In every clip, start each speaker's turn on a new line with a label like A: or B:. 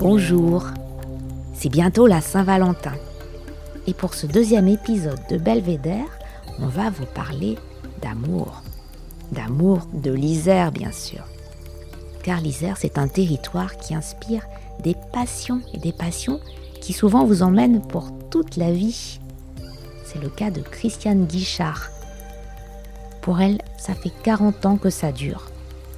A: Bonjour, c'est bientôt la Saint-Valentin. Et pour ce deuxième épisode de Belvédère, on va vous parler d'amour. D'amour de l'Isère, bien sûr. Car l'Isère, c'est un territoire qui inspire des passions et des passions qui souvent vous emmènent pour toute la vie. C'est le cas de Christiane Guichard. Pour elle, ça fait 40 ans que ça dure.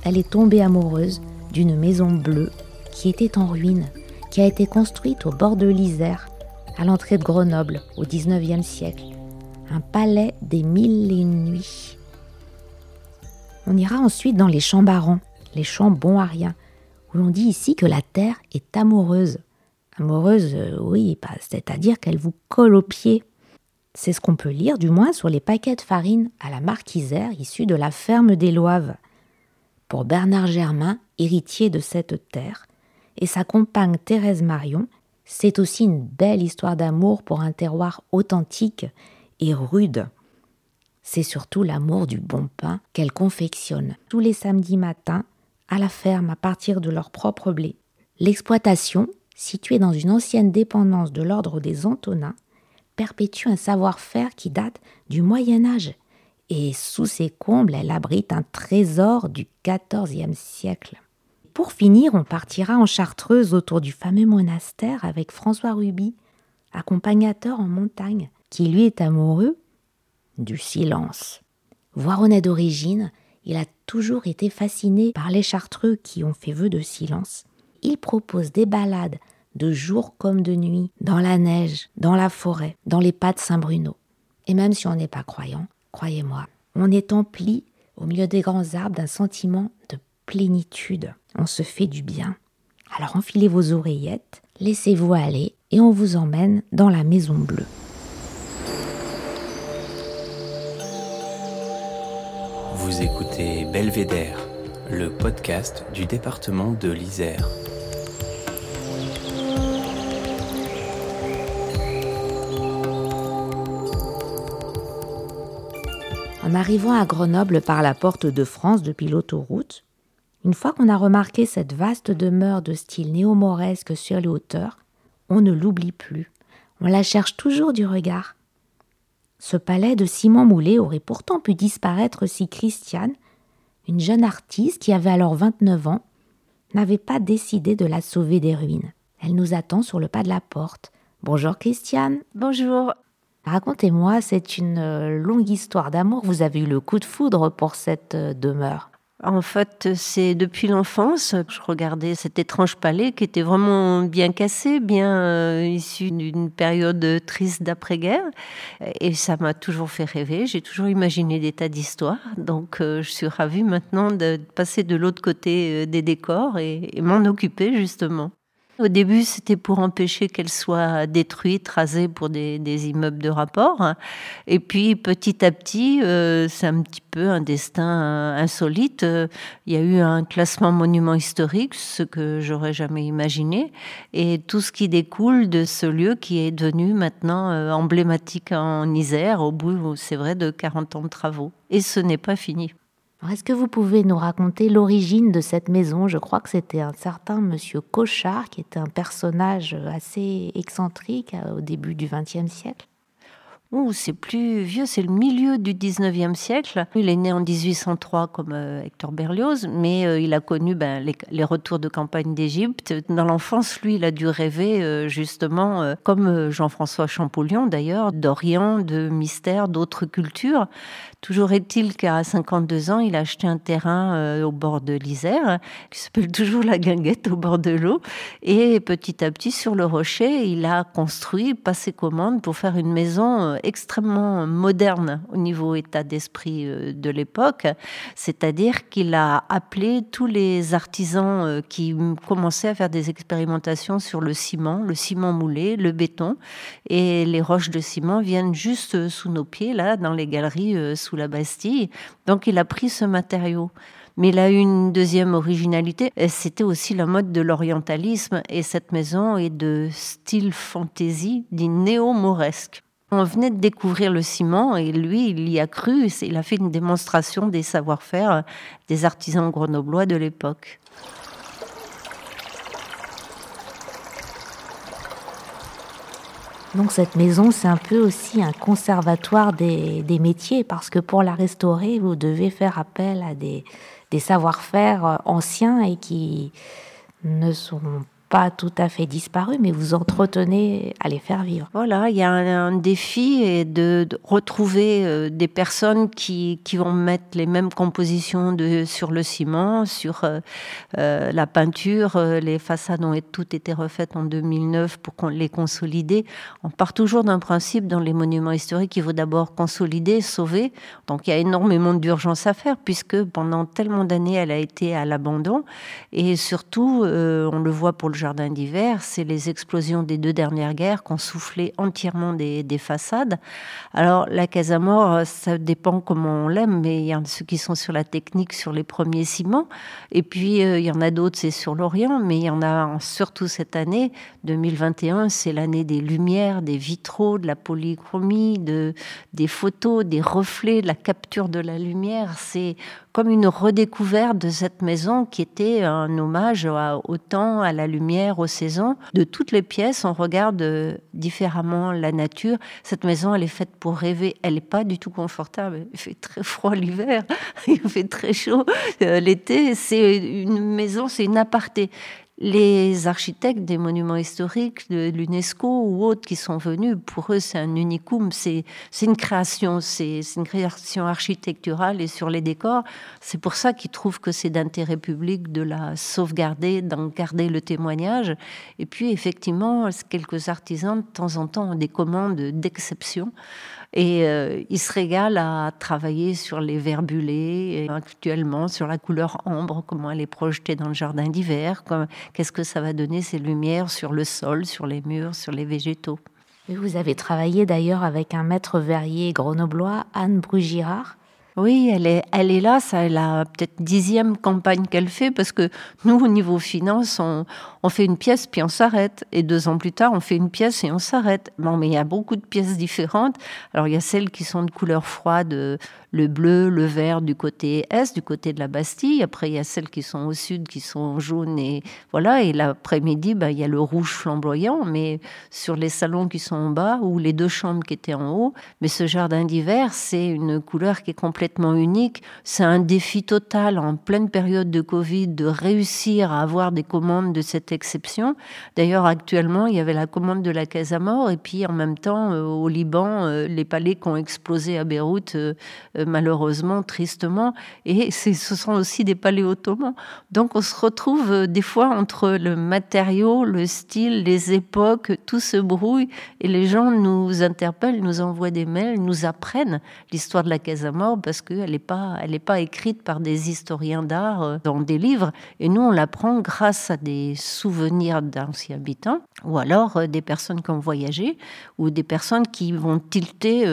A: Elle est tombée amoureuse d'une maison bleue qui était en ruine, qui a été construite au bord de l'Isère, à l'entrée de Grenoble, au XIXe siècle. Un palais des mille nuits. On ira ensuite dans les champs barons, les champs bons à rien, où l'on dit ici que la terre est amoureuse. Amoureuse, euh, oui, c'est-à-dire qu'elle vous colle aux pieds. C'est ce qu'on peut lire, du moins, sur les paquets de farine à la marque Isère issus de la ferme des Loives. Pour Bernard Germain, héritier de cette terre, et sa compagne Thérèse Marion, c'est aussi une belle histoire d'amour pour un terroir authentique et rude. C'est surtout l'amour du bon pain qu'elle confectionne tous les samedis matins à la ferme à partir de leur propre blé. L'exploitation, située dans une ancienne dépendance de l'ordre des Antonins, perpétue un savoir-faire qui date du Moyen Âge, et sous ses combles elle abrite un trésor du XIVe siècle pour finir, on partira en Chartreuse autour du fameux monastère avec François Ruby, accompagnateur en montagne, qui lui est amoureux du silence. Voironnais d'origine, il a toujours été fasciné par les chartreux qui ont fait vœu de silence. Il propose des balades de jour comme de nuit, dans la neige, dans la forêt, dans les pas de Saint-Bruno. Et même si on n'est pas croyant, croyez-moi, on est empli au milieu des grands arbres d'un sentiment de plénitude. On se fait du bien. Alors enfilez vos oreillettes, laissez-vous aller et on vous emmène dans la Maison Bleue.
B: Vous écoutez Belvédère, le podcast du département de l'Isère.
A: En arrivant à Grenoble par la porte de France depuis l'autoroute, une fois qu'on a remarqué cette vaste demeure de style néo-mauresque sur les hauteurs, on ne l'oublie plus. On la cherche toujours du regard. Ce palais de Simon Moulet aurait pourtant pu disparaître si Christiane, une jeune artiste qui avait alors 29 ans, n'avait pas décidé de la sauver des ruines. Elle nous attend sur le pas de la porte. Bonjour Christiane.
C: Bonjour.
A: Racontez-moi, c'est une euh, longue histoire d'amour. Vous avez eu le coup de foudre pour cette euh, demeure.
C: En fait, c'est depuis l'enfance, je regardais cet étrange palais qui était vraiment bien cassé, bien euh, issu d'une période triste d'après-guerre. Et ça m'a toujours fait rêver. J'ai toujours imaginé des tas d'histoires. Donc, euh, je suis ravie maintenant de passer de l'autre côté euh, des décors et m'en occuper justement. Au début, c'était pour empêcher qu'elle soit détruite, rasée pour des, immeubles de rapport. Et puis, petit à petit, euh, c'est un petit peu un destin insolite. Il y a eu un classement monument historique, ce que j'aurais jamais imaginé, et tout ce qui découle de ce lieu qui est devenu maintenant euh, emblématique en Isère, au bout, c'est vrai, de 40 ans de travaux. Et ce n'est pas fini.
A: Est-ce que vous pouvez nous raconter l'origine de cette maison? Je crois que c'était un certain monsieur Cochard, qui était un personnage assez excentrique euh, au début du XXe siècle.
C: Oh, c'est plus vieux, c'est le milieu du 19e siècle. Il est né en 1803 comme euh, Hector Berlioz, mais euh, il a connu ben, les, retours de campagne d'Égypte. Dans l'enfance, lui, il a dû rêver justement, comme Jean-François Champollion d'ailleurs, d'Orient, de mystère, d'autres cultures Toujours est-il qu'à 52 ans, il a acheté un terrain euh, au bord de l'Isère, qui s'appelle toujours la Guinguette, au bord de l'eau. Et petit à petit, sur le rocher, il a construit, passé commande pour faire une maison euh, extrêmement moderne au niveau état d'esprit euh, de l'époque. C'est-à-dire qu'il a appelé tous les artisans qui commençaient à faire des expérimentations sur le ciment, le ciment moulé, le béton. Et les roches de ciment viennent juste sous nos pieds, là, dans les galeries, sous la Bastille. Donc il a pris ce matériau. Mais il a eu une deuxième originalité, c'était aussi la mode de l'orientalisme. Et cette maison est de style fantasy, dit néo-mauresque. On venait de découvrir le ciment et lui, il y a cru. Il a fait une démonstration des savoir-faire des artisans grenoblois de l'époque.
A: Donc cette maison, c'est un peu aussi un conservatoire des, métiers, parce que pour la restaurer, vous devez faire appel à des, des savoir-faire anciens et qui ne sont pas tout à fait disparu, mais vous entretenez à les faire vivre.
C: Voilà, il y a un, défi et de, retrouver euh, des personnes qui, qui, vont mettre les mêmes compositions de, sur le ciment, sur euh, euh, la peinture. Les façades ont toutes été refaites en 2009 pour les consolider. On part toujours d'un principe dans les monuments historiques il faut d'abord consolider, sauver. Donc il y a énormément d'urgence à faire puisque pendant tellement d'années elle a été à l'abandon et surtout on le voit pour le jardin d'hiver, c'est les explosions des deux dernières guerres qui ont soufflé entièrement des, façades. Alors la Casamore, ça dépend comment on l'aime, mais il y en a ceux qui sont sur la technique, sur les premiers ciments, et puis euh, il y en a d'autres, c'est sur l'Orient, mais il y en a surtout cette année, 2021, c'est l'année des lumières, des vitraux, de la polychromie, de, des photos, des reflets, de la capture de la lumière. C'est comme une redécouverte de cette maison qui était un hommage au temps, à la lumière, aux saisons. De toutes les pièces, on regarde euh, différemment la nature. Cette maison, elle est faite pour rêver. Elle n'est pas du tout confortable. Il fait très froid l'hiver, il fait très chaud euh, l'été. C'est une maison, c'est une aparté les architectes des monuments historiques de l'UNESCO ou autres qui sont venus, pour eux, c'est un unicum, c'est une création, c'est une création architecturale et sur les décors. C'est pour ça qu'ils trouvent que c'est d'intérêt public de la sauvegarder, d'en garder le témoignage. Et puis, effectivement, quelques artisans, de temps en temps, ont des commandes d'exception. Et euh, il se régale à travailler sur les verbulés, actuellement sur la couleur ambre, comment elle est projetée dans le jardin d'hiver, qu'est-ce que ça va donner ces lumières sur le sol, sur les murs, sur les végétaux.
A: vous avez travaillé d'ailleurs avec un maître verrier grenoblois, Anne Brugirard.
C: Oui, elle est, elle est là, ça, elle a peut-être dixième campagne qu'elle fait, parce que nous, au niveau finance, on, on fait une pièce puis on s'arrête. Et deux ans plus tard, on fait une pièce et on s'arrête. Bon, mais il y a beaucoup de pièces différentes. Alors, il y a celles qui sont de couleur froide, le bleu, le vert du côté est, du côté de la Bastille. Après, il y a celles qui sont au sud, qui sont jaunes. Et voilà. Et l'après-midi, bah, il y a le rouge flamboyant, mais sur les salons qui sont en bas ou les deux chambres qui étaient en haut. Mais ce jardin d'hiver, c'est une couleur qui est complètement unique. C'est un défi total en pleine période de Covid de réussir à avoir des commandes de cette exception. D'ailleurs, actuellement, il y avait la commande de la Casamore et puis en même temps, euh, au Liban, euh, les palais qui ont explosé à Beyrouth euh, malheureusement, tristement. Et ce sont aussi des palais ottomans. Donc on se retrouve des fois entre le matériau, le style, les époques, tout se brouille et les gens nous interpellent, nous envoient des mails, nous apprennent l'histoire de la Casamore parce qu'elle n'est pas, pas écrite par des historiens d'art dans des livres. Et nous, on l'apprend grâce à des souvenirs d'anciens habitants ou alors des personnes qui ont voyagé ou des personnes qui vont tilter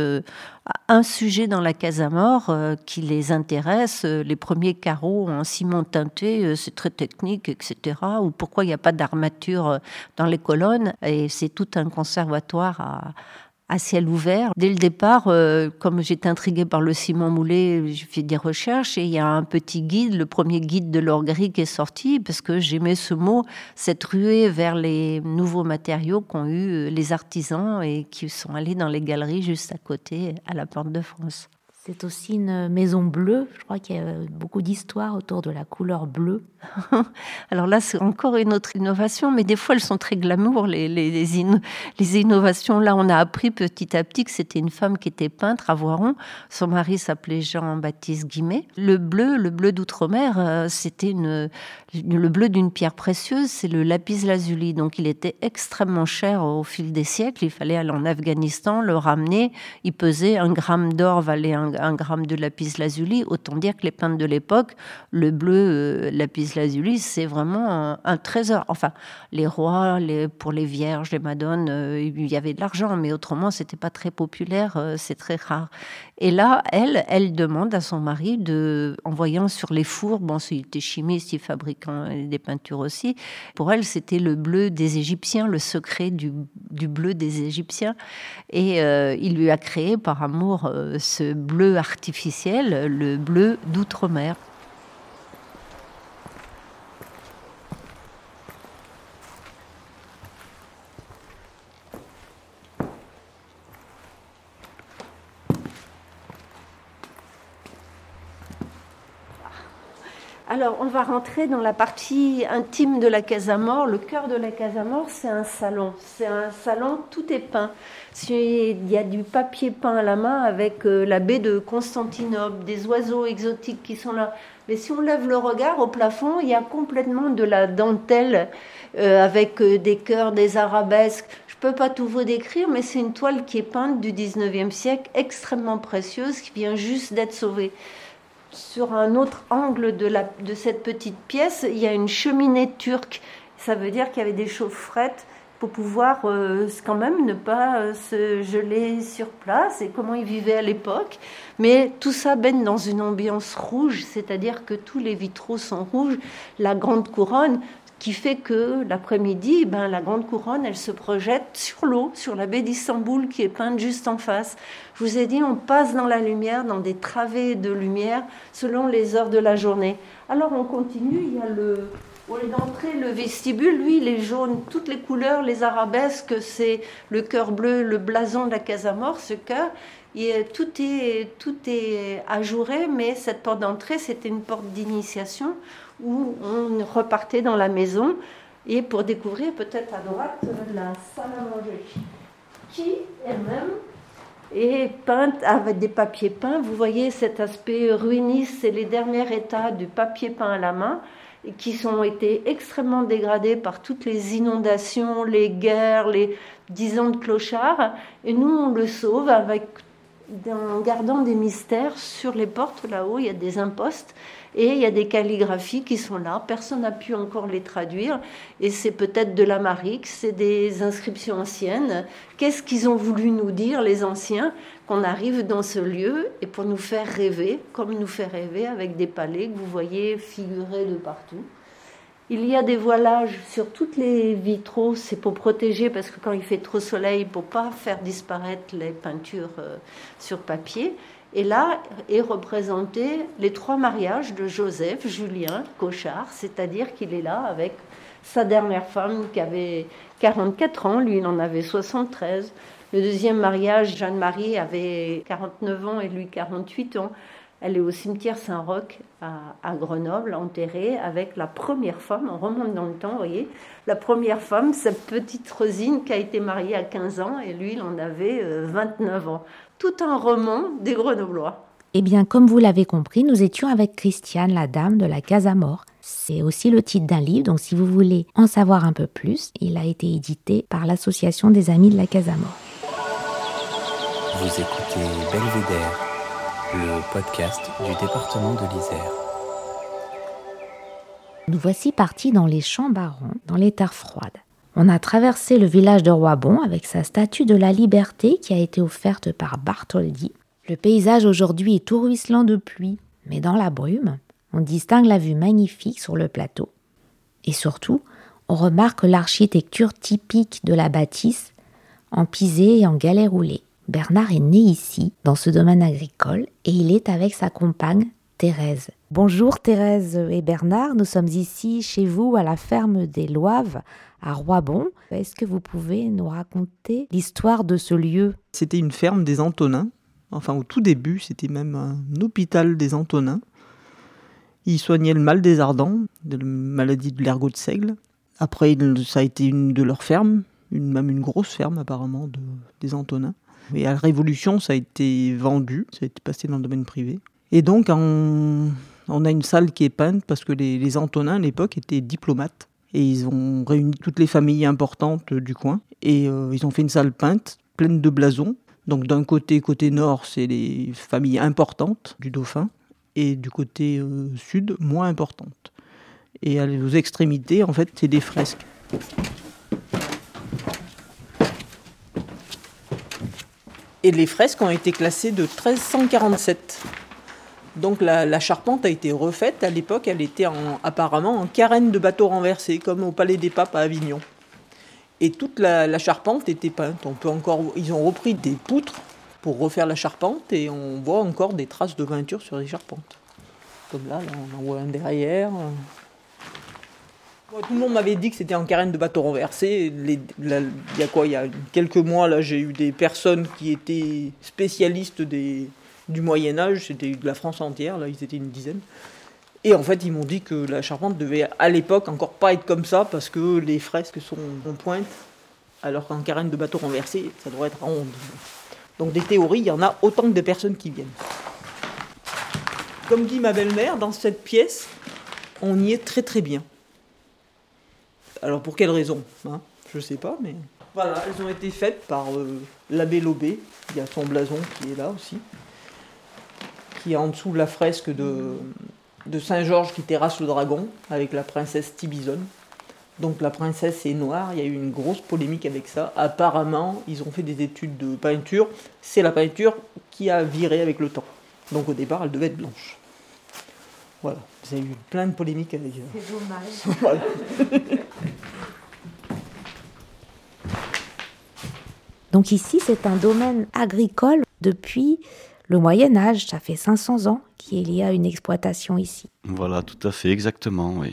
C: un sujet dans la Casamore euh, qui les intéresse, euh, les premiers carreaux en ciment teinté, euh, c'est très technique, etc. Ou pourquoi il n'y a pas d'armature dans les colonnes. Et c'est tout un conservatoire à, à ciel ouvert. Dès le départ, euh, comme j'étais intriguée par le ciment moulé, j'ai fait des recherches et il y a un petit guide, le premier guide de l'or gris qui est sorti parce que j'aimais ce mot, cette ruée vers les nouveaux matériaux qu'ont eu les artisans et qui sont allés dans les galeries juste à côté, à la Porte de France.
A: C'est aussi une maison bleue. Je crois qu'il y a beaucoup d'histoires autour de la couleur bleue.
C: Alors là, c'est encore une autre innovation, mais des fois, elles sont très glamour, les, les, les, innovations. Là, on a appris petit à petit que c'était une femme qui était peintre à Voiron. Son mari s'appelait Jean-Baptiste Guimet. Le bleu, le bleu d'outre-mer, euh, c'était le bleu d'une pierre précieuse, c'est le lapis lazuli. Donc, il était extrêmement cher au fil des siècles. Il fallait aller en Afghanistan, le ramener. Il pesait un gramme d'or valait un un, gramme de lapis lazuli. Autant dire que les peintres de l'époque, le bleu euh, lapis lazuli, c'est vraiment un, trésor. Enfin, les rois, pour les vierges, les madones, euh, il y avait de l'argent, mais autrement, c'était pas très populaire, euh, c'est très rare. Et là, elle, elle demande à son mari de, en voyant sur les fours, bon, il était chimiste, il fabriquait des peintures aussi. Pour elle, c'était le bleu des Égyptiens, le secret du, bleu des Égyptiens. Et il lui a créé par amour ce bleu artificiel, le bleu d'outre-mer. Alors, on va rentrer dans la partie intime de la Casamore. Le cœur de la Casamore, c'est un salon. C'est un salon, tout est peint. Il y a du papier peint à la main avec euh, la baie de Constantinople, des oiseaux exotiques qui sont là. Mais si on lève le regard au plafond, il y a complètement de la dentelle euh, avec euh, des cœurs, des arabesques. Je ne peux pas tout vous décrire, mais c'est une toile qui est peinte du 19e siècle, extrêmement précieuse, qui vient juste d'être sauvée sur un autre angle de, cette petite pièce, il y a une cheminée turque. Ça veut dire qu'il y avait des chaufferettes pour pouvoir euh, quand même ne pas euh, se geler sur place et comment ils vivaient à l'époque. Mais tout ça baigne dans une ambiance rouge, c'est-à-dire que tous les vitraux sont rouges. La grande couronne, qui fait que l'après-midi, ben, la grande couronne, elle se projette sur l'eau, sur la baie d'Istanbul qui est peinte juste en face. Je vous ai dit, on passe dans la lumière, dans des travées de lumière, selon les heures de la journée. Alors on continue, il y a le, d'entrer, le vestibule, lui, il est jaune, toutes les couleurs, les arabesques, c'est le cœur bleu, le blason de la Casamore, ce cœur. Et tout est, tout est ajouré, mais cette porte d'entrée, c'était une porte d'initiation où on repartait dans la maison et pour découvrir peut-être à droite la salle à manger qui elle-même est peinte avec des papiers peints. Vous voyez cet aspect ruiniste, c'est les derniers états du papier peint à la main qui sont été extrêmement dégradés par toutes les inondations, les guerres, les dix ans de clochards. Et nous, on le sauve avec en gardant des mystères sur les portes là-haut, il y a des impostes et il y a des calligraphies qui sont là. Personne n'a pu encore les traduire et c'est peut-être de la marique, c'est des inscriptions anciennes. Qu'est-ce qu'ils ont voulu nous dire, les anciens, qu'on arrive dans ce lieu et pour nous faire rêver, comme nous fait rêver avec des palais que vous voyez figurés de partout. Il y a des voilages sur toutes les vitraux, c'est pour protéger parce que quand il fait trop soleil, pour pas faire disparaître les peintures euh, sur papier. Et là est représenté les trois mariages de Joseph Julien Cochard, c'est-à-dire qu'il est là avec sa dernière femme qui avait 44 ans, lui il en avait 73. Le deuxième mariage, Jeanne-Marie avait 49 ans et lui 48 ans. Elle est au cimetière Saint-Roch à, Grenoble, enterrée avec la première femme, on remonte dans le temps, vous voyez, la première femme, cette petite Rosine qui a été mariée à 15 ans et lui, il en avait 29 euh, ans. Tout un roman des Grenoblois.
A: Eh bien, comme vous l'avez compris, nous étions avec Christiane, la dame de la Casamore. C'est aussi le titre d'un livre, donc si vous voulez en savoir un peu plus, il a été édité par l'Association des Amis de la Casamore.
B: Vous écoutez Belvédère le podcast du département de l'Isère.
A: Nous voici partis dans les champs barons, dans les terres froides. On a traversé le village de Roibon avec sa statue de la liberté qui a été offerte par Bartholdi. Le paysage aujourd'hui est tout ruisselant de pluie, mais dans la brume, on distingue la vue magnifique sur le plateau. Et surtout, on remarque l'architecture typique de la bâtisse en pisé et en galets roulés. Bernard est né ici, dans ce domaine agricole, et il est avec sa compagne, Thérèse. Bonjour Thérèse et Bernard, nous sommes ici chez vous à la ferme des Loives à Roibon. Est-ce que vous pouvez nous raconter l'histoire de ce lieu?
D: C'était une ferme des Antonins Enfin, au tout début, c'était même un hôpital des Antonins. Il soignait le mal des ardents, de la maladie de l'ergot de seigle. Après, ça a été une de leurs fermes, une, même une grosse ferme apparemment de, des Antonins. Et à la Révolution, ça a été vendu, ça a été passé dans le domaine privé. Et donc, on, a une salle qui est peinte parce que les, les Antonins, à l'époque, étaient diplomates. Et ils ont réuni toutes les familles importantes du coin. Et euh, ils ont fait une salle peinte, pleine de blasons. Donc d'un côté, côté nord, c'est les familles importantes du dauphin. Et du côté euh, sud, moins importantes. Et aux extrémités, en fait, c'est des fresques. Et les fresques ont été classées de 1347. Donc la, charpente a été refaite. À l'époque, elle était apparemment en carène de bateau renversé, comme au Palais des Papes à Avignon. Et toute la, charpente était peinte. On peut encore, ils ont repris des poutres pour refaire la charpente et on voit encore des traces de peinture sur les charpentes. Comme là, on en voit un derrière. Tout le monde m'avait dit que c'était en carène de bateau renversé. il y a quelques mois, là, j'ai eu des personnes qui étaient spécialistes des, du Moyen Âge. C'était de la France entière. Là, ils étaient une dizaine. Et en fait, ils m'ont dit que la charpente devait à l'époque encore pas être comme ça parce que les fresques sont en pointe, alors qu'en carène de bateau renversé, ça devrait être ronde. Donc des théories, il y en a autant que de personnes qui viennent. Comme dit ma belle-mère, dans cette pièce, on y est très très bien. Alors pour quelle raison hein Je ne sais pas, mais voilà, elles ont été faites par euh, l'abbé Lobé. Il y a son blason qui est là aussi, qui est en dessous de la fresque de, de Saint-Georges qui terrasse le dragon avec la princesse Tibizone. Donc la princesse est noire, il y a eu une grosse polémique avec ça. Apparemment, ils ont fait des études de peinture. C'est la peinture qui a viré avec le temps. Donc au départ, elle devait être blanche. Voilà, vous avez eu plein de polémiques avec
A: elle. C'est dommage. Donc ici, c'est un domaine agricole depuis le Moyen Âge, ça fait 500 ans qu'il y a une exploitation ici.
E: Voilà, tout à fait, exactement.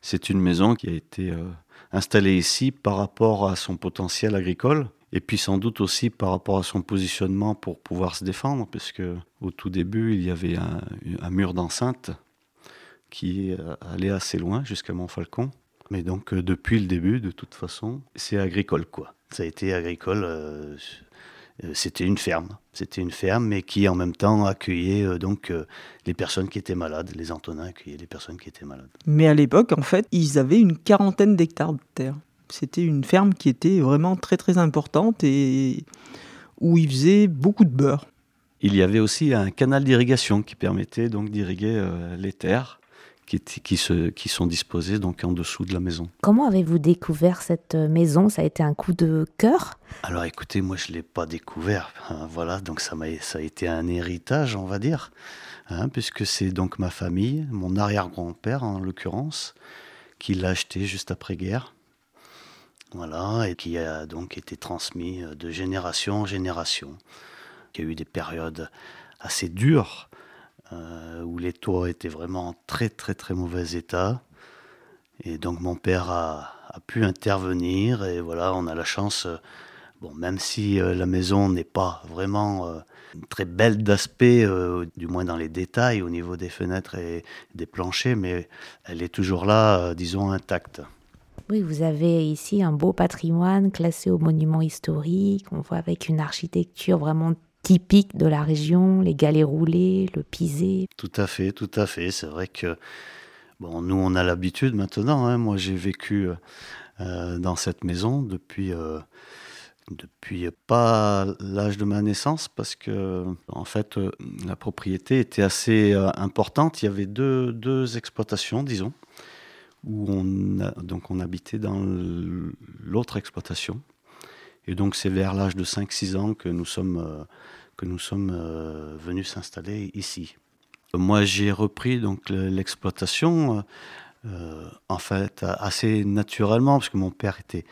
E: C'est une maison qui a été euh, installée ici par rapport à son potentiel agricole et puis sans doute aussi par rapport à son positionnement pour pouvoir se défendre, puisque au tout début, il y avait un, mur d'enceinte qui allait assez loin jusqu'à Montfalcon. Mais donc, euh, depuis le début, de toute façon, c'est agricole, quoi. Ça a été agricole euh, euh, c'était une ferme. C'était une ferme, mais qui en même temps accueillait euh, donc euh, les personnes qui étaient malades. Les Antonins accueillaient les personnes qui étaient malades.
D: Mais à l'époque, en fait, ils avaient une quarantaine d'hectares de terre. C'était une ferme qui était vraiment très très importante et où ils faisaient beaucoup de beurre.
E: Il y avait aussi un canal d'irrigation qui permettait donc d'irriguer les terres qui, se, qui sont disposés donc en dessous de la maison.
A: Comment avez-vous découvert cette euh, maison? Ça a été un coup de cœur?
E: Alors écoutez, moi je ne l'ai pas découvert. Hein, voilà, donc ça, a, ça a été un héritage, on va dire, hein, puisque c'est donc ma famille, mon arrière-grand-père en l'occurrence, qui l'a acheté juste après-guerre. Voilà, et qui a donc été transmis euh, de génération en génération. Il y a eu des périodes assez dures euh, où les toits étaient vraiment en très très très mauvais état. Et donc mon père a, pu intervenir et voilà, on a la chance, euh, bon, même si euh, la maison n'est pas vraiment très belle d'aspect, du moins dans les détails au niveau des fenêtres et des planchers, mais elle est toujours là, disons, intacte.
A: Oui, vous avez ici un beau patrimoine classé au monument historique, on voit avec une architecture vraiment typique de la région, les galets roulés, le pisé.
E: Tout à fait, tout à fait. C'est vrai que bon, nous, on a l'habitude maintenant. Hein. Moi, j'ai vécu euh, dans cette maison depuis, euh, depuis pas l'âge de ma naissance parce que, en fait, euh, la propriété était assez importante. Il y avait deux, deux exploitations, disons, où on, donc on habitait dans l'autre exploitation. Et donc c'est vers l'âge de 5-6 ans que nous sommes, euh, que nous sommes euh, venus s'installer ici. Moi j'ai repris donc l'exploitation euh, en fait assez naturellement parce que mon père était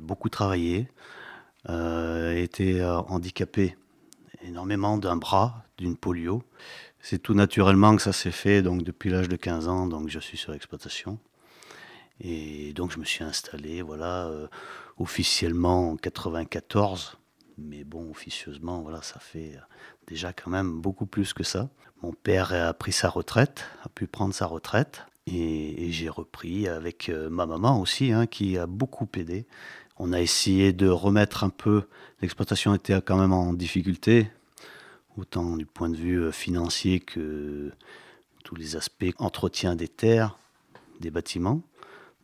E: beaucoup travaillé, était handicapé énormément d'un bras, d'une polio. C'est tout naturellement que ça s'est fait donc depuis l'âge de 15 ans donc je suis sur l'exploitation. Et donc je me suis installé voilà officiellement en 94, mais bon, officieusement, voilà, ça fait déjà quand même beaucoup plus que ça. Mon père a pris sa retraite, a pu prendre sa retraite, et, j'ai repris avec euh, ma maman aussi, hein, qui a beaucoup aidé. On a essayé de remettre un peu, l'exploitation était quand même en difficulté, autant du point de vue euh, financier que tous les aspects entretien des terres, des bâtiments.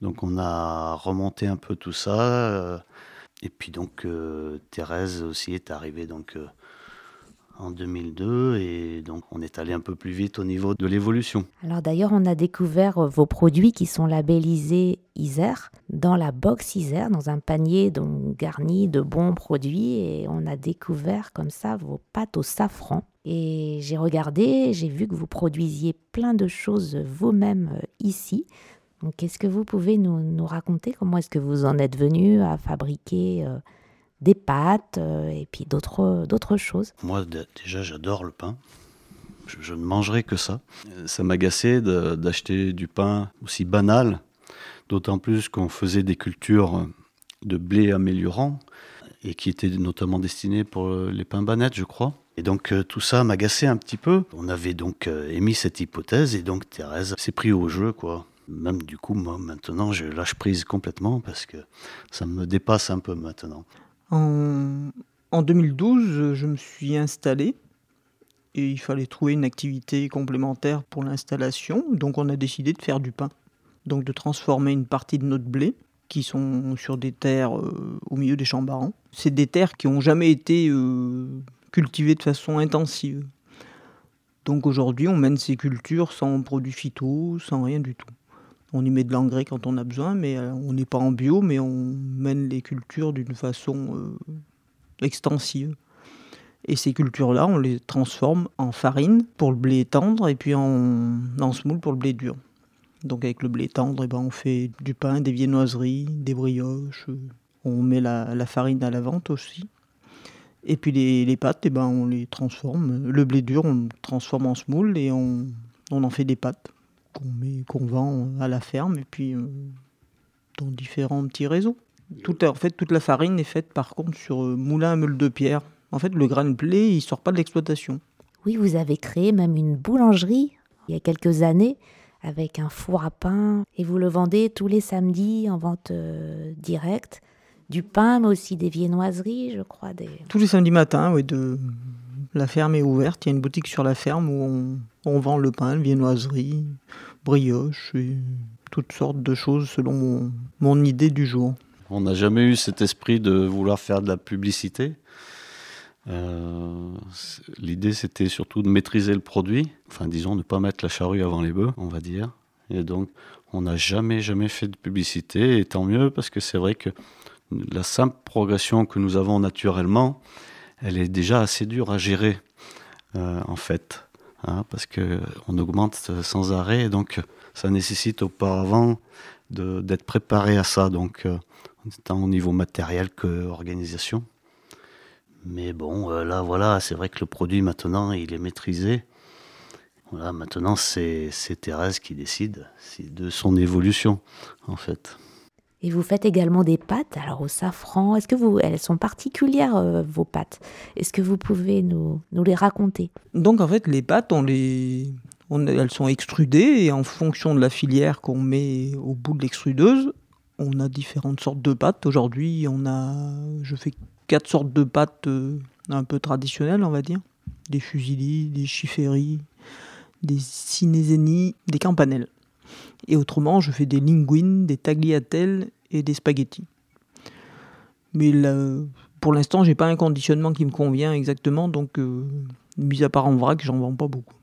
E: Donc on a remonté un peu tout ça. Euh, et puis donc Thérèse aussi est arrivée donc en 2002 et donc on est allé un peu plus vite au niveau de l'évolution.
A: Alors d'ailleurs on a découvert euh, vos produits qui sont labellisés Isère dans la box Isère, dans un panier donc garni de bons produits et on a découvert comme ça vos pâtes au safran. Et j'ai regardé, j'ai vu que vous produisiez plein de choses vous-même euh, ici. Donc, est-ce que vous pouvez nous, raconter? Comment est-ce que vous en êtes venu à fabriquer euh, des pâtes euh, et puis d'autres, choses?
E: Moi, déjà, j'adore le pain. Je, ne mangerai que ça. Ça m'agaçait d'acheter du pain aussi banal, d'autant plus qu'on faisait des cultures de blé améliorant et qui étaient notamment destinées pour les pains banettes, je crois. Et donc euh, tout ça m'agaçait un petit peu. On avait donc euh, émis cette hypothèse et donc Thérèse s'est pris au jeu, quoi. Même du coup, moi maintenant, je lâche prise complètement parce que ça me dépasse un peu maintenant.
D: En, 2012, je me suis installé et il fallait trouver une activité complémentaire pour l'installation. Donc on a décidé de faire du pain. Donc de transformer une partie de notre blé qui sont sur des terres euh, au milieu des champs barans. C'est des terres qui n'ont jamais été euh, cultivées de façon intensive. Donc aujourd'hui, on mène ces cultures sans produits phyto, sans rien du tout. On y met de l'engrais quand on a besoin, mais euh, on n'est pas en bio, mais on mène les cultures d'une façon euh, extensive. Et ces cultures-là, on les transforme en farine pour le blé tendre et puis en, en semoule pour le blé dur. Donc avec le blé tendre, eh ben, on fait du pain, des viennoiseries, des brioches. Euh, on met la, farine à la vente aussi. Et puis les, pâtes, eh ben, on les transforme. Le blé dur, on transforme en semoule et on en fait des pâtes qu'on met, qu'on vend à la ferme et puis euh, dans différents petits réseaux. En fait, toute la farine est faite par contre sur euh, moulin à meule de pierre. En fait, le grain de blé, il sort pas de l'exploitation.
A: Oui, vous avez créé même une boulangerie il y a quelques années avec un four à pain et vous le vendez tous les samedis en vente euh, directe. Du pain, mais aussi des viennoiseries, je crois. Des...
D: Tous les samedis matins, oui, de... la ferme est ouverte. Il y a une boutique sur la ferme où on, vend le pain, viennoiserie, brioche et toutes sortes de choses selon mon, idée du jour.
E: On n'a jamais eu cet esprit de vouloir faire de la publicité. Euh, l'idée, c'était surtout de maîtriser le produit. Enfin, disons, ne pas mettre la charrue avant les bœufs, on va dire. Et donc, on n'a jamais, jamais fait de publicité. Et tant mieux, parce que c'est vrai que la simple progression que nous avons naturellement, elle est déjà assez dure à gérer, euh, en fait. Hein, parce qu'on augmente sans arrêt, donc ça nécessite auparavant d'être préparé à ça, donc euh, tant au niveau matériel que organisation. Mais bon, euh, là voilà, c'est vrai que le produit maintenant il est maîtrisé. Voilà, maintenant c'est Thérèse qui décide de son évolution en fait.
A: Et vous faites également des pâtes, alors au safran. Est-ce que vous, elles sont particulières euh, vos pâtes? Est-ce que vous pouvez nous, les raconter?
D: Donc en fait, les pâtes, on les, on, elles sont extrudées et en fonction de la filière qu'on met au bout de l'extrudeuse, on a différentes sortes de pâtes. Aujourd'hui, on a, je fais quatre sortes de pâtes euh, un peu traditionnelles, on va dire, des fusilli, des chifféries, des cinézénies, des campanelles. Et autrement, je fais des linguines, des tagliatelles et des spaghettis. Mais pour l'instant, j'ai pas un conditionnement qui me convient exactement, donc euh, mis à part en vrac, j'en vends pas beaucoup.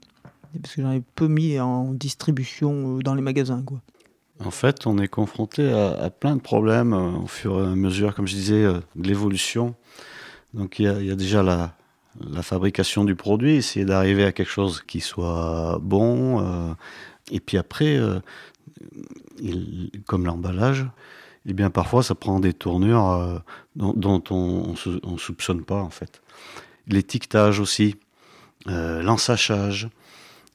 D: Parce que j'en ai peu mis en distribution euh, dans les magasins. Quoi.
E: En fait, on est confronté à, plein de problèmes euh, au fur et à mesure, comme je disais, de l'évolution. Donc il y, a déjà la, fabrication du produit, essayer d'arriver à quelque chose qui soit bon. et puis après, comme l'emballage, eh bien parfois ça prend des tournures euh, dont, on ne soupçonne pas en fait. L'étiquetage aussi, euh, l'ensachage,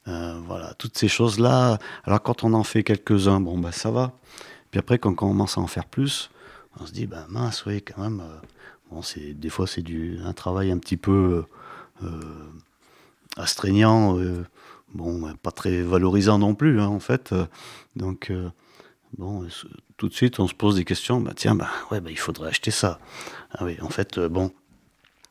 E: euh, voilà, toutes ces choses-là. Alors quand on en fait quelques-uns, bon bah ça va. Puis après quand on commence à en faire plus, on se dit bah mince oui quand même. bon des fois c'est un travail un petit peu astreignant, bon, pas très valorisant non plus, hein, en fait. donc, bon, tout de suite, on se pose des questions. Bah, tiens, bah, ouais, bah, il faudrait acheter ça. Ah oui, en fait, bon,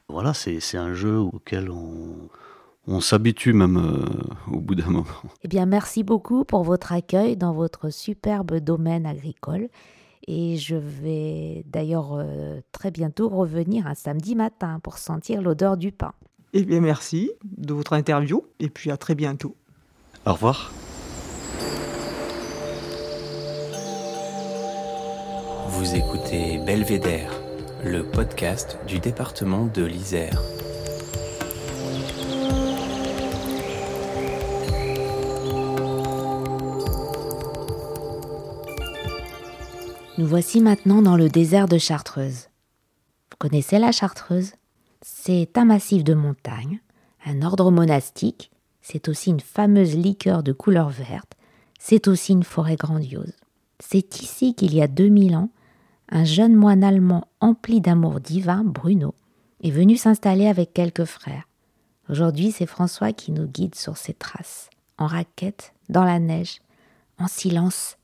E: voilà, c'est un jeu auquel on, s'habitue même euh, au bout d'un moment.
A: Eh bien, merci beaucoup pour votre accueil dans votre superbe domaine agricole. Et je vais d'ailleurs euh, très bientôt revenir un samedi matin pour sentir l'odeur du pain.
D: Eh bien, merci de votre interview et puis à très bientôt.
E: Au revoir.
B: Vous écoutez Belvédère, le podcast du département de l'Isère.
A: Nous voici maintenant dans le désert de Chartreuse. Vous connaissez la Chartreuse? C'est un massif de montagnes, un ordre monastique, c'est aussi une fameuse liqueur de couleur verte, c'est aussi une forêt grandiose. C'est ici qu'il y a 2000 ans, un jeune moine allemand empli d'amour divin, Bruno, est venu s'installer avec quelques frères. Aujourd'hui, c'est François qui nous guide sur ses traces, en raquette, dans la neige, en silence.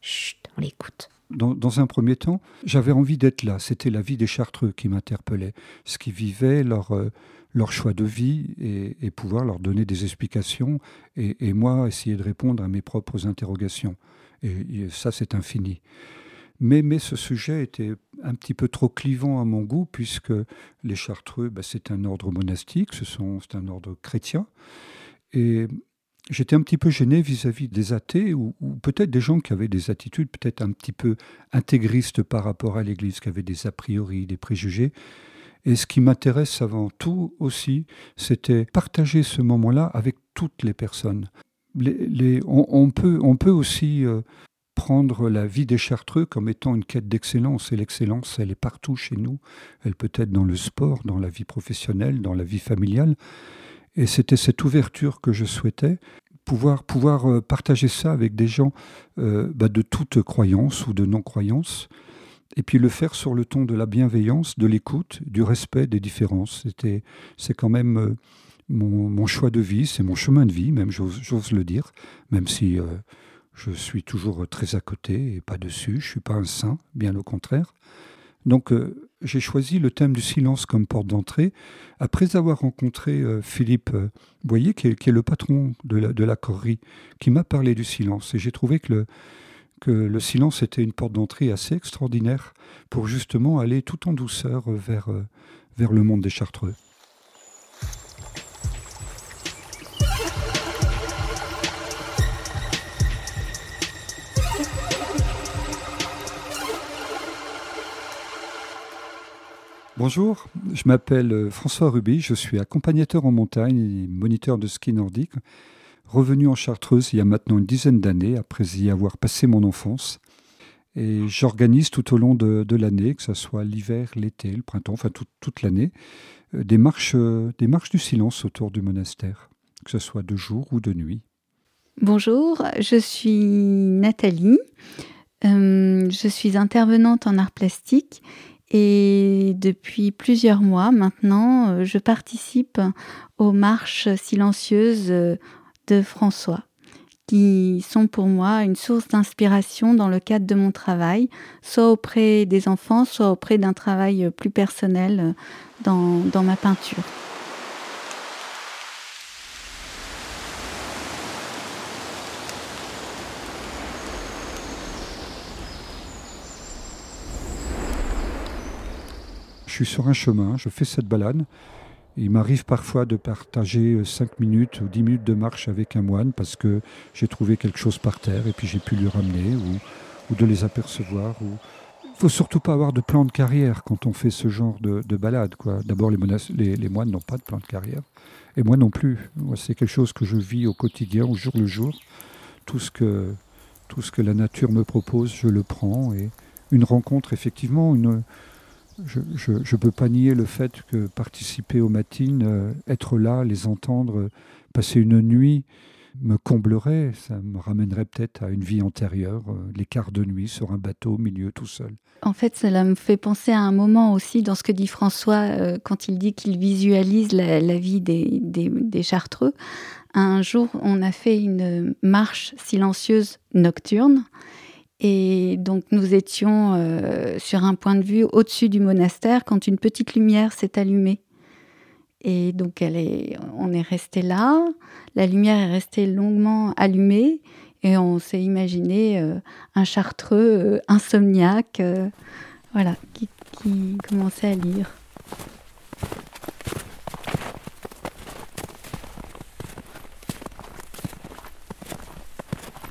A: Chut, on l'écoute
F: dans, un premier temps, j'avais envie d'être là. C'était la vie des Chartreux qui m'interpellait. Ce qu'ils vivaient, leur, euh, leur choix de vie et, pouvoir leur donner des explications et, moi essayer de répondre à mes propres interrogations. Et, ça, c'est infini. Mais, mais, ce sujet était un petit peu trop clivant à mon goût, puisque les Chartreux, bah, c'est un ordre monastique, c'est un ordre chrétien. Et j'étais un petit peu gêné vis-à-vis des athées ou, peut-être des gens qui avaient des attitudes peut-être un petit peu intégristes par rapport à l'Église, qui avaient des a priori, des préjugés. Et ce qui m'intéresse avant tout aussi, c'était partager ce moment-là avec toutes les personnes. Les, on, peut, on peut aussi euh, prendre la vie des Chartreux comme étant une quête d'excellence. Et l'excellence, elle est partout chez nous. Elle peut être dans le sport, dans la vie professionnelle, dans la vie familiale. Et c'était cette ouverture que je souhaitais, pouvoir, pouvoir euh, partager ça avec des gens euh, bah, de toute croyance ou de non-croyance, et puis le faire sur le ton de la bienveillance, de l'écoute, du respect des différences. C'était, c'est quand même euh, mon, choix de vie, c'est mon chemin de vie, même j'ose le dire, même si je suis toujours très à côté et pas dessus, je suis pas un saint, bien au contraire. Donc j'ai choisi le thème du silence comme porte d'entrée, après avoir rencontré euh, Philippe euh, Boyer, qui est, le patron de la, de qui m'a parlé du silence. Et j'ai trouvé que le, silence était une porte d'entrée assez extraordinaire pour justement aller tout en douceur euh, vers le monde des Chartreux. Bonjour, je m'appelle euh, François Ruby, je suis accompagnateur en montagne et moniteur de ski nordique, revenu en Chartreuse il y a maintenant une dizaine d'années après y avoir passé mon enfance. Et j'organise tout au long de, l'année, que ce soit l'hiver, l'été, le printemps, enfin toute l'année, euh, des, marches, euh, des marches du silence autour du monastère, que ce soit de jour ou de nuit.
G: Bonjour, je suis Nathalie. je suis intervenante en art plastique et depuis plusieurs mois maintenant, euh, je participe aux marches silencieuses euh, de François, qui sont pour moi une source d'inspiration dans le cadre de mon travail, soit auprès des enfants, soit auprès d'un travail plus personnel euh, dans ma peinture.
F: Sur un chemin, je fais cette balade. Il m'arrive parfois de partager 5 euh, minutes ou 10 minutes de marche avec un moine parce que j'ai trouvé quelque chose par terre et puis j'ai pu lui ramener ou, de les apercevoir. Il ne faut surtout pas avoir de plan de carrière quand on fait ce genre de, balade. D'abord, les, les, moines n'ont pas de plan de carrière et moi non plus. C'est quelque chose que je vis au quotidien, au jour le jour. Tout ce que, tout ce que la nature me propose, je le prends. Et une rencontre, effectivement, une, je ne peux pas nier le fait que participer aux matines, euh, être là, les entendre, passer une nuit me comblerait, ça me ramènerait peut-être à une vie antérieure, euh, les quarts de nuit sur un bateau au milieu tout seul.
G: En fait, cela me fait penser à un moment aussi dans ce que dit François euh, quand il dit qu'il visualise la, vie des, des, Chartreux. Un jour, on a fait une marche silencieuse nocturne. Et donc nous étions euh, sur un point de vue au-dessus du monastère quand une petite lumière s'est allumée. Et donc on est resté là, la lumière est restée longuement allumée et on s'est imaginé euh, un chartreux euh, insomniaque, voilà, qui, commençait à lire.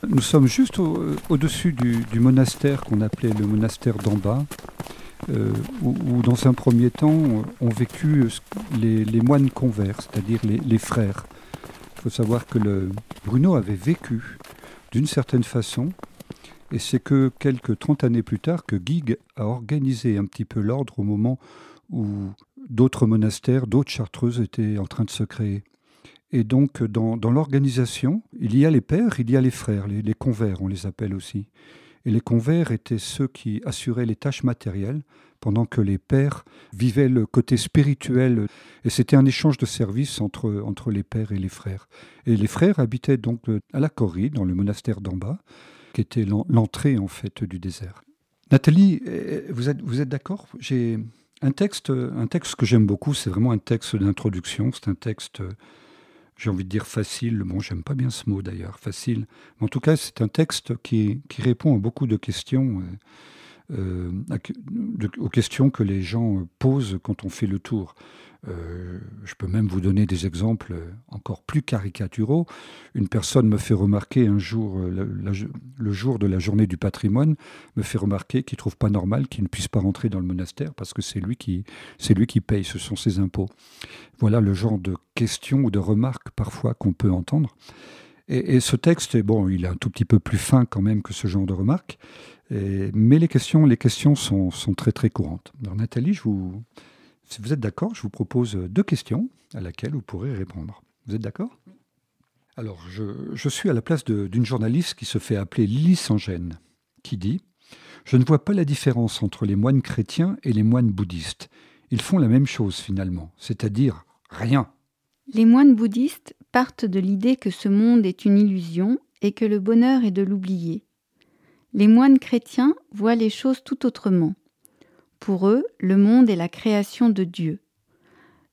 F: Nous sommes juste au-dessus du, monastère qu'on appelait le monastère d'en bas, euh, où, dans un premier temps ont vécu les, moines convers, c'est-à-dire les, frères. Il faut savoir que Bruno avait vécu d'une certaine façon, et c'est que quelques 30 années plus tard que Guigues a organisé un petit peu l'ordre au moment où d'autres monastères, d'autres chartreuses étaient en train de se créer. Et donc, dans, l'organisation, il y a les pères, il y a les frères, les, les convers, on les appelle aussi. Et les convers étaient ceux qui assuraient les tâches matérielles, pendant que les pères vivaient le côté spirituel. Et c'était un échange de services entre, entre les pères et les frères. Et les frères habitaient donc à la Corrie, dans le monastère d'en bas, qui était l'entrée en fait du désert. Nathalie, eh, vous êtes, vous êtes d'accord? J'ai un texte, un texte que j'aime beaucoup, c'est vraiment un texte d'introduction, c'est un texte j'ai envie de dire facile, bon, j'aime pas bien ce mot d'ailleurs, facile. En tout cas, c'est un texte qui, qui, répond à beaucoup de questions, euh, euh, aux questions que les gens posent quand on fait le tour. Euh, je peux même vous donner des exemples encore plus caricaturaux. Une personne me fait remarquer un jour, euh, le, jour de la journée du patrimoine, me fait remarquer qu'il ne trouve pas normal qu'il ne puisse pas rentrer dans le monastère parce que c'est lui qui, c'est lui qui paye, ce sont ses impôts. Voilà le genre de questions ou de remarques parfois qu'on peut entendre. Et, ce texte, bon, il est un tout petit peu plus fin quand même que ce genre de remarques, mais les questions, les questions sont, sont très très courantes. Alors Nathalie, je vous, si vous êtes d'accord, je vous propose deux questions à laquelle vous pourrez répondre. Vous êtes d'accord? Alors, je, suis à la place d'une journaliste qui se fait appeler Lily Sangène, qui dit Je ne vois pas la différence entre les moines chrétiens et les moines bouddhistes. Ils font la même chose finalement, c'est-à-dire rien.
G: Les moines bouddhistes partent de l'idée que ce monde est une illusion et que le bonheur est de l'oublier. Les moines chrétiens voient les choses tout autrement. Pour eux, le monde est la création de Dieu.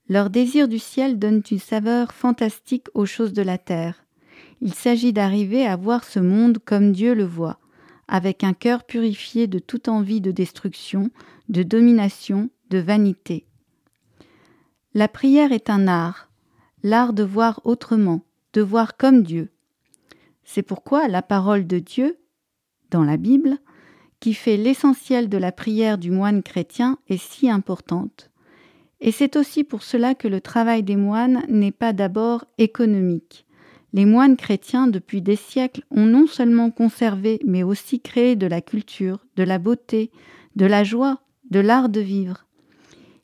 G: Leur désir du ciel donne une saveur fantastique aux choses de la terre. Il s'agit d'arriver à voir ce monde comme Dieu le voit, avec un cœur purifié de toute envie de destruction, de domination, de vanité. La prière est un art, l'art de voir autrement, de voir comme Dieu. C'est pourquoi la parole de Dieu, dans la Bible, qui fait l'essentiel de la prière du moine chrétien, est si importante. Et c'est aussi pour cela que le travail des moines n'est pas d'abord économique. Les moines chrétiens, depuis des siècles, ont non seulement conservé, mais aussi créé de la culture, de la beauté, de la joie, de l'art de vivre.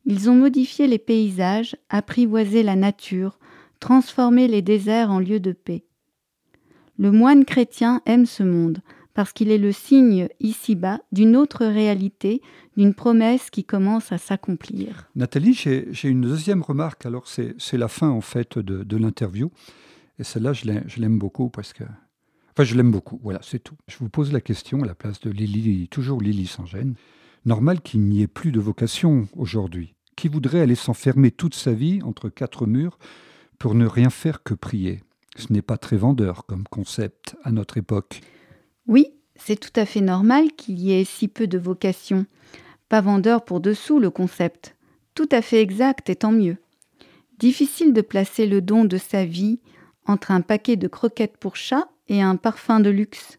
G: Ils ont modifié les paysages, apprivoisé la nature, transformé les déserts en lieux de paix. Le moine chrétien aime ce monde, parce qu'il est le signe ici-bas d'une autre réalité, d'une promesse qui commence à s'accomplir.
F: Nathalie, j'ai une deuxième remarque, alors c'est la fin en fait de, l'interview, et celle-là je l'aime beaucoup parce que... Enfin, je l'aime beaucoup, voilà, c'est tout. Je vous pose la question à la place de Lily, toujours Lily Sans-Gêne. Normal qu'il n'y ait plus de vocation aujourd'hui. Qui voudrait aller s'enfermer toute sa vie entre quatre murs pour ne rien faire que prier Ce n'est pas très vendeur comme concept à notre époque.
G: Oui, c'est tout à fait normal qu'il y ait si peu de vocation. Pas vendeur pour dessous le concept. Tout à fait exact et tant mieux. Difficile de placer le don de sa vie entre un paquet de croquettes pour chat et un parfum de luxe.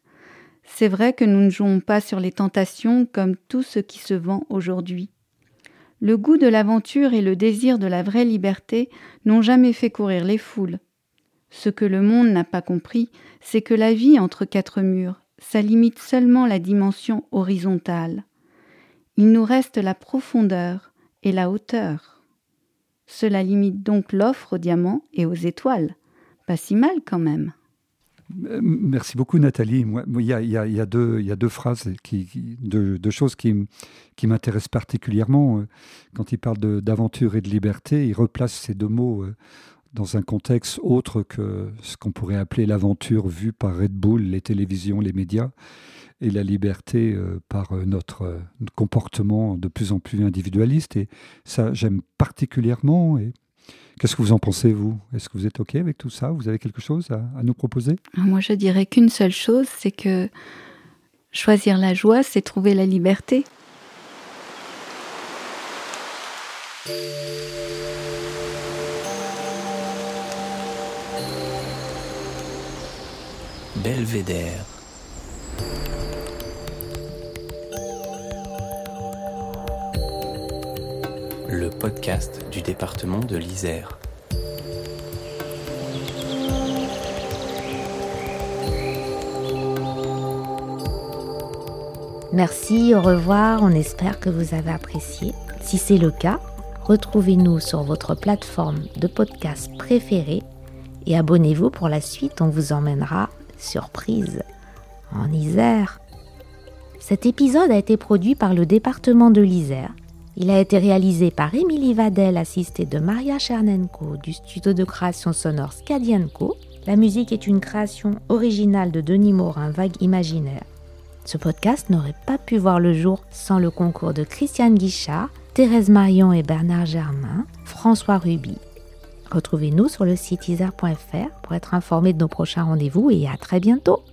G: C'est vrai que nous ne jouons pas sur les tentations comme tout ce qui se vend aujourd'hui. Le goût de l'aventure et le désir de la vraie liberté n'ont jamais fait courir les foules. Ce que le monde n'a pas compris, c'est que la vie entre quatre murs, ça limite seulement la dimension horizontale. Il nous reste la profondeur et la hauteur. Cela limite donc l'offre aux diamants et aux étoiles. Pas si mal quand même.
F: Merci beaucoup Nathalie. Il y, a, deux, phrases, deux, choses qui, m'intéressent particulièrement. Quand il parle d'aventure et de liberté, il replace ces deux mots dans un contexte autre que ce qu'on pourrait appeler l'aventure vue par Red Bull, les télévisions, les médias, et la liberté euh, par euh, notre, comportement de plus en plus individualiste. Et ça, j'aime particulièrement. Qu'est-ce que vous en pensez, vous? Est-ce que vous êtes OK avec tout ça? Vous avez quelque chose à nous proposer?
G: Moi, je dirais qu'une seule chose, c'est que choisir la joie, c'est trouver la liberté.
B: Belvédère. Du département de l'Isère.
A: Merci, au revoir, on espère que vous avez apprécié. Si c'est le cas, retrouvez-nous sur votre plateforme de podcast préférée et abonnez-vous pour la suite, on vous emmènera surprise, en Isère. Cet épisode a été produit par le département de l'Isère. Il a été réalisé par Émilie Vadel, assistée de Maria Chernenko du studio de création sonore Skadienko. La musique est une création originale de Denis Morin, Vague Imaginaire. Ce podcast n'aurait pas pu voir le jour sans le concours de Christiane Guichard, Thérèse Marion et Bernard Germain, François Ruby. Retrouvez-nous sur le site isar.fr pour être informé de nos prochains rendez-vous et à très bientôt